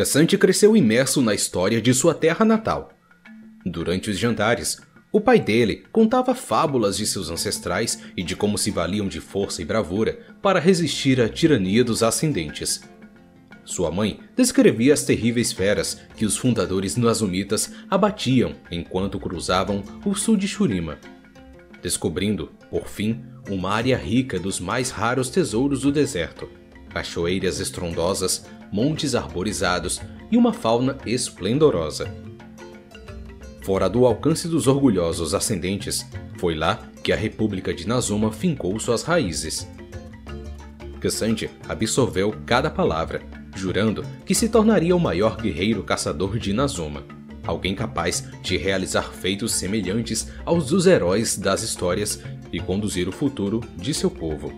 Cassante cresceu imerso na história de sua terra natal. Durante os jantares, o pai dele contava fábulas de seus ancestrais e de como se valiam de força e bravura para resistir à tirania dos ascendentes. Sua mãe descrevia as terríveis feras que os fundadores nazumitas abatiam enquanto cruzavam o sul de Shurima, descobrindo, por fim, uma área rica dos mais raros tesouros do deserto: cachoeiras estrondosas, montes arborizados e uma fauna esplendorosa. Fora do alcance dos orgulhosos ascendentes, foi lá que a República de Nazuma fincou suas raízes. Cassante absorveu cada palavra, jurando que se tornaria o maior guerreiro caçador de Nazuma, alguém capaz de realizar feitos semelhantes aos dos heróis das histórias e conduzir o futuro de seu povo.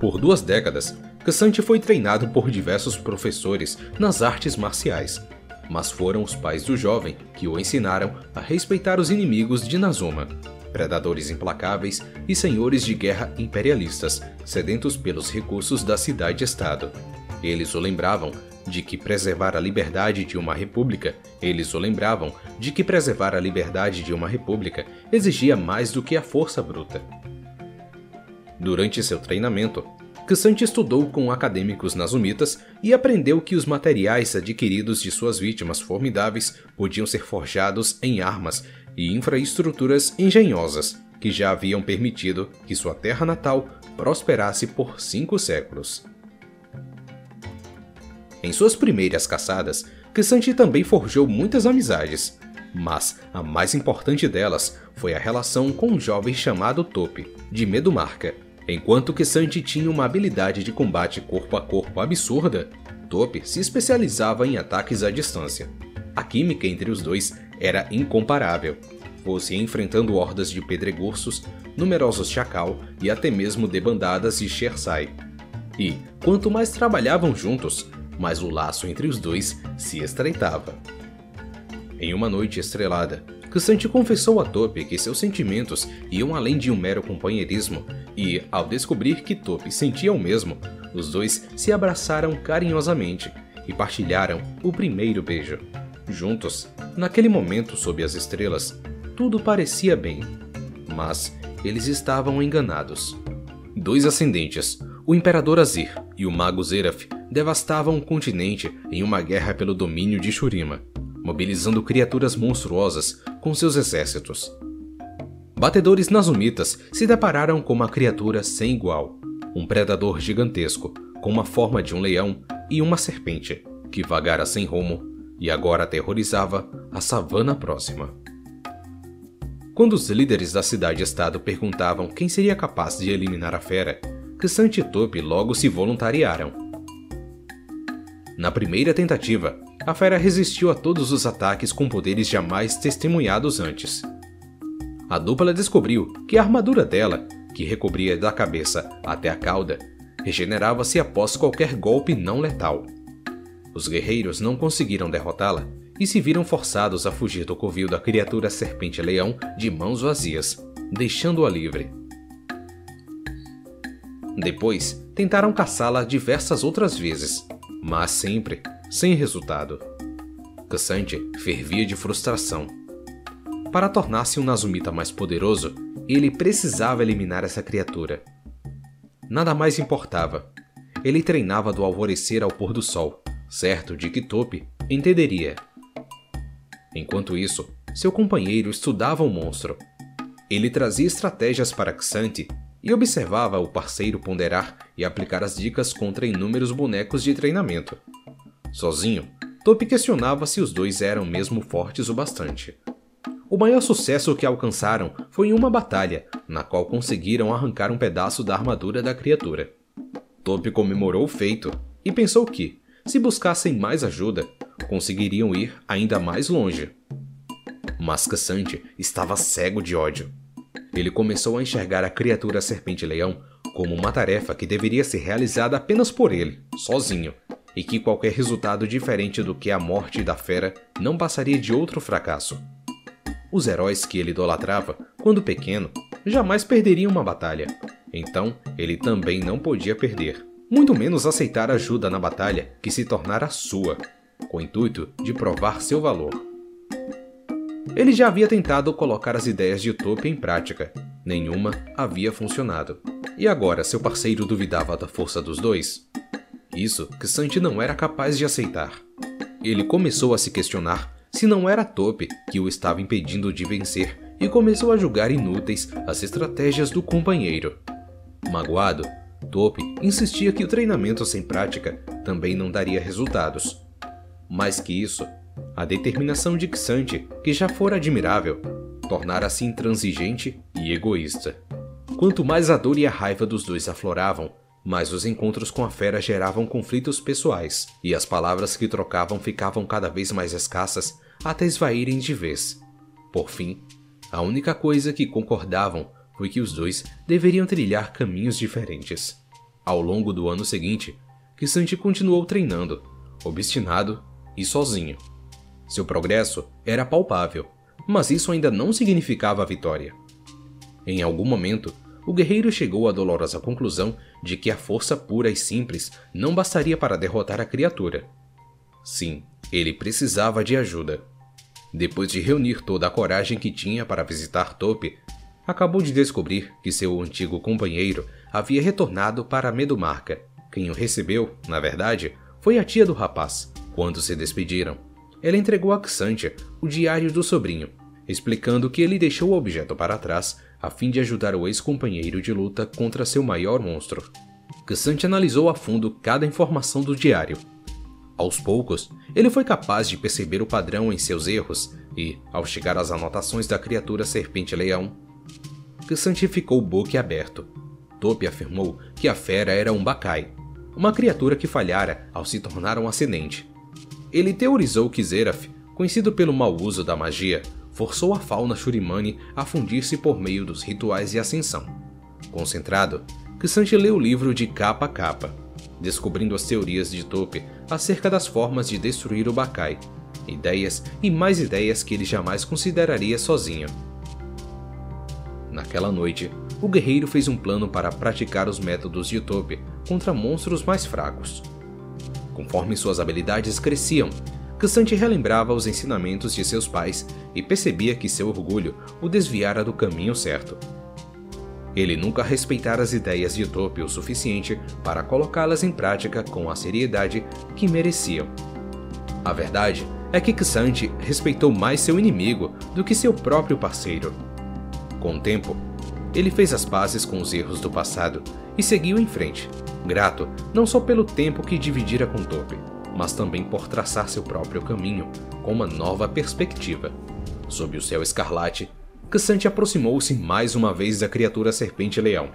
Por duas décadas, Cassante foi treinado por diversos professores nas artes marciais, mas foram os pais do jovem que o ensinaram a respeitar os inimigos de Nazuma, predadores implacáveis e senhores de guerra imperialistas, sedentos pelos recursos da cidade-estado. Eles o lembravam de que preservar a liberdade de uma república, eles o lembravam de que preservar a liberdade de uma república exigia mais do que a força bruta. Durante seu treinamento, Ksante estudou com acadêmicos nazumitas e aprendeu que os materiais adquiridos de suas vítimas formidáveis podiam ser forjados em armas e infraestruturas engenhosas que já haviam permitido que sua terra natal prosperasse por cinco séculos. Em suas primeiras caçadas, Ksante também forjou muitas amizades, mas a mais importante delas foi a relação com um jovem chamado Tope, de Medumarca, Enquanto que Santi tinha uma habilidade de combate corpo a corpo absurda, Tope se especializava em ataques à distância. A química entre os dois era incomparável, fosse enfrentando hordas de pedregursos, numerosos chacal e até mesmo debandadas de Shersai. E, quanto mais trabalhavam juntos, mais o laço entre os dois se estreitava. Em uma noite estrelada, Cassante confessou a Tope que seus sentimentos iam além de um mero companheirismo, e, ao descobrir que Tope sentia o mesmo, os dois se abraçaram carinhosamente e partilharam o primeiro beijo. Juntos, naquele momento sob as estrelas, tudo parecia bem. Mas eles estavam enganados. Dois ascendentes, o Imperador Azir e o Mago Zeraf, devastavam o continente em uma guerra pelo domínio de Shurima mobilizando criaturas monstruosas com seus exércitos. Batedores nazumitas se depararam com uma criatura sem igual, um predador gigantesco, com uma forma de um leão e uma serpente, que vagara sem rumo e agora aterrorizava a savana próxima. Quando os líderes da cidade-estado perguntavam quem seria capaz de eliminar a fera, Kissant e Topi logo se voluntariaram. Na primeira tentativa, a fera resistiu a todos os ataques com poderes jamais testemunhados antes. A dupla descobriu que a armadura dela, que recobria da cabeça até a cauda, regenerava-se após qualquer golpe não letal. Os guerreiros não conseguiram derrotá-la e se viram forçados a fugir do covil da criatura serpente-leão de mãos vazias, deixando-a livre. Depois, tentaram caçá-la diversas outras vezes, mas sempre sem resultado. Cassante fervia de frustração. Para tornar-se um Nazumita mais poderoso, ele precisava eliminar essa criatura. Nada mais importava. Ele treinava do alvorecer ao pôr do sol, certo de que Tope entenderia. Enquanto isso, seu companheiro estudava o monstro. Ele trazia estratégias para Xante e observava o parceiro ponderar e aplicar as dicas contra inúmeros bonecos de treinamento. Sozinho, Topi questionava se os dois eram mesmo fortes o bastante. O maior sucesso que alcançaram foi em uma batalha, na qual conseguiram arrancar um pedaço da armadura da criatura. Topi comemorou o feito e pensou que, se buscassem mais ajuda, conseguiriam ir ainda mais longe. Mas Cassante estava cego de ódio. Ele começou a enxergar a criatura serpente-leão como uma tarefa que deveria ser realizada apenas por ele, sozinho, e que qualquer resultado diferente do que a morte da fera não passaria de outro fracasso. Os heróis que ele idolatrava, quando pequeno, jamais perderiam uma batalha. Então, ele também não podia perder, muito menos aceitar ajuda na batalha que se tornara sua, com o intuito de provar seu valor. Ele já havia tentado colocar as ideias de Utopia em prática, nenhuma havia funcionado. E agora seu parceiro duvidava da força dos dois? Isso que Santi não era capaz de aceitar. Ele começou a se questionar se não era Tope que o estava impedindo de vencer e começou a julgar inúteis as estratégias do companheiro. Magoado, Tope insistia que o treinamento sem prática também não daria resultados. Mais que isso, a determinação de Xante, que já fora admirável, tornara-se intransigente e egoísta. Quanto mais a dor e a raiva dos dois afloravam, mais os encontros com a fera geravam conflitos pessoais, e as palavras que trocavam ficavam cada vez mais escassas até esvaírem de vez. Por fim, a única coisa que concordavam foi que os dois deveriam trilhar caminhos diferentes. Ao longo do ano seguinte, Kisante continuou treinando, obstinado e sozinho. Seu progresso era palpável, mas isso ainda não significava a vitória. Em algum momento, o guerreiro chegou à dolorosa conclusão de que a força pura e simples não bastaria para derrotar a criatura. Sim, ele precisava de ajuda. Depois de reunir toda a coragem que tinha para visitar Tope, acabou de descobrir que seu antigo companheiro havia retornado para Medumarca. Quem o recebeu, na verdade, foi a tia do rapaz. Quando se despediram, ela entregou a Xantia o diário do sobrinho, explicando que ele deixou o objeto para trás a fim de ajudar o ex-companheiro de luta contra seu maior monstro. Xantia analisou a fundo cada informação do diário. Aos poucos, ele foi capaz de perceber o padrão em seus erros e, ao chegar às anotações da criatura serpente-leão, Xantia ficou boquiaberto. Topi afirmou que a fera era um Bakai, uma criatura que falhara ao se tornar um ascendente. Ele teorizou que Zeraf, conhecido pelo mau uso da magia, forçou a fauna Shurimani a fundir-se por meio dos rituais de ascensão. Concentrado, Kisante leu o livro de capa a capa, descobrindo as teorias de Tope acerca das formas de destruir o Bakai, ideias e mais ideias que ele jamais consideraria sozinho. Naquela noite, o guerreiro fez um plano para praticar os métodos de Tope contra monstros mais fracos. Conforme suas habilidades cresciam, Cassante relembrava os ensinamentos de seus pais e percebia que seu orgulho o desviara do caminho certo. Ele nunca respeitara as ideias de Tope o suficiente para colocá-las em prática com a seriedade que mereciam. A verdade é que Xante respeitou mais seu inimigo do que seu próprio parceiro. Com o tempo, ele fez as pazes com os erros do passado e seguiu em frente, grato não só pelo tempo que dividira com Tope, mas também por traçar seu próprio caminho com uma nova perspectiva. Sob o céu escarlate, Cassante aproximou-se mais uma vez da criatura serpente-leão.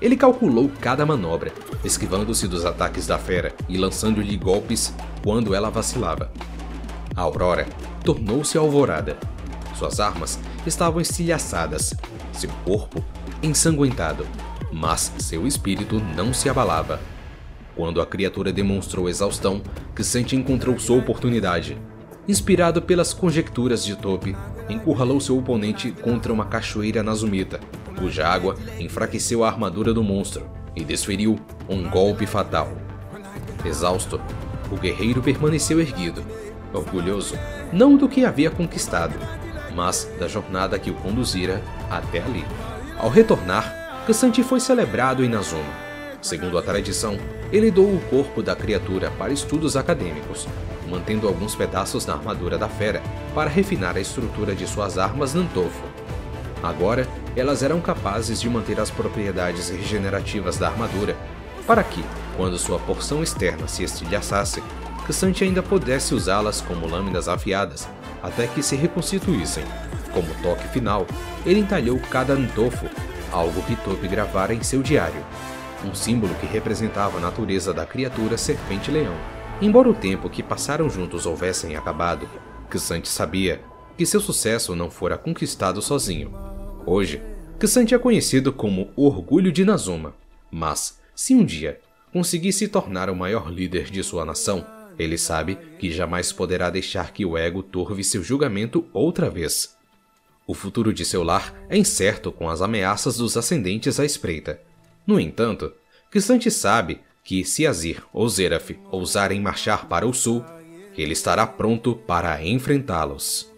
Ele calculou cada manobra, esquivando-se dos ataques da fera e lançando-lhe golpes quando ela vacilava. A aurora tornou-se alvorada. Suas armas estavam estilhaçadas, seu corpo ensanguentado mas seu espírito não se abalava. Quando a criatura demonstrou exaustão, Kissante encontrou sua oportunidade. Inspirado pelas conjecturas de Tope, encurralou seu oponente contra uma cachoeira nazumita, cuja água enfraqueceu a armadura do monstro e desferiu um golpe fatal. Exausto, o guerreiro permaneceu erguido, orgulhoso não do que havia conquistado, mas da jornada que o conduzira até ali. Ao retornar, Cassante foi celebrado em Nazuma. Segundo a tradição, ele doou o corpo da criatura para estudos acadêmicos, mantendo alguns pedaços na armadura da fera para refinar a estrutura de suas armas Nantofo. Agora, elas eram capazes de manter as propriedades regenerativas da armadura, para que, quando sua porção externa se estilhaçasse, Cassante ainda pudesse usá-las como lâminas afiadas até que se reconstituíssem. Como toque final, ele entalhou cada Nantofo algo que Tope gravara em seu diário, um símbolo que representava a natureza da criatura serpente-leão. Embora o tempo que passaram juntos houvessem acabado, Kisante sabia que seu sucesso não fora conquistado sozinho. Hoje, Kisante é conhecido como o Orgulho de Nazuma, mas, se um dia conseguir se tornar o maior líder de sua nação, ele sabe que jamais poderá deixar que o ego turve seu julgamento outra vez. O futuro de seu lar é incerto com as ameaças dos ascendentes à espreita. No entanto, Cristante sabe que se Azir ou Zeraf ousarem marchar para o sul, ele estará pronto para enfrentá-los.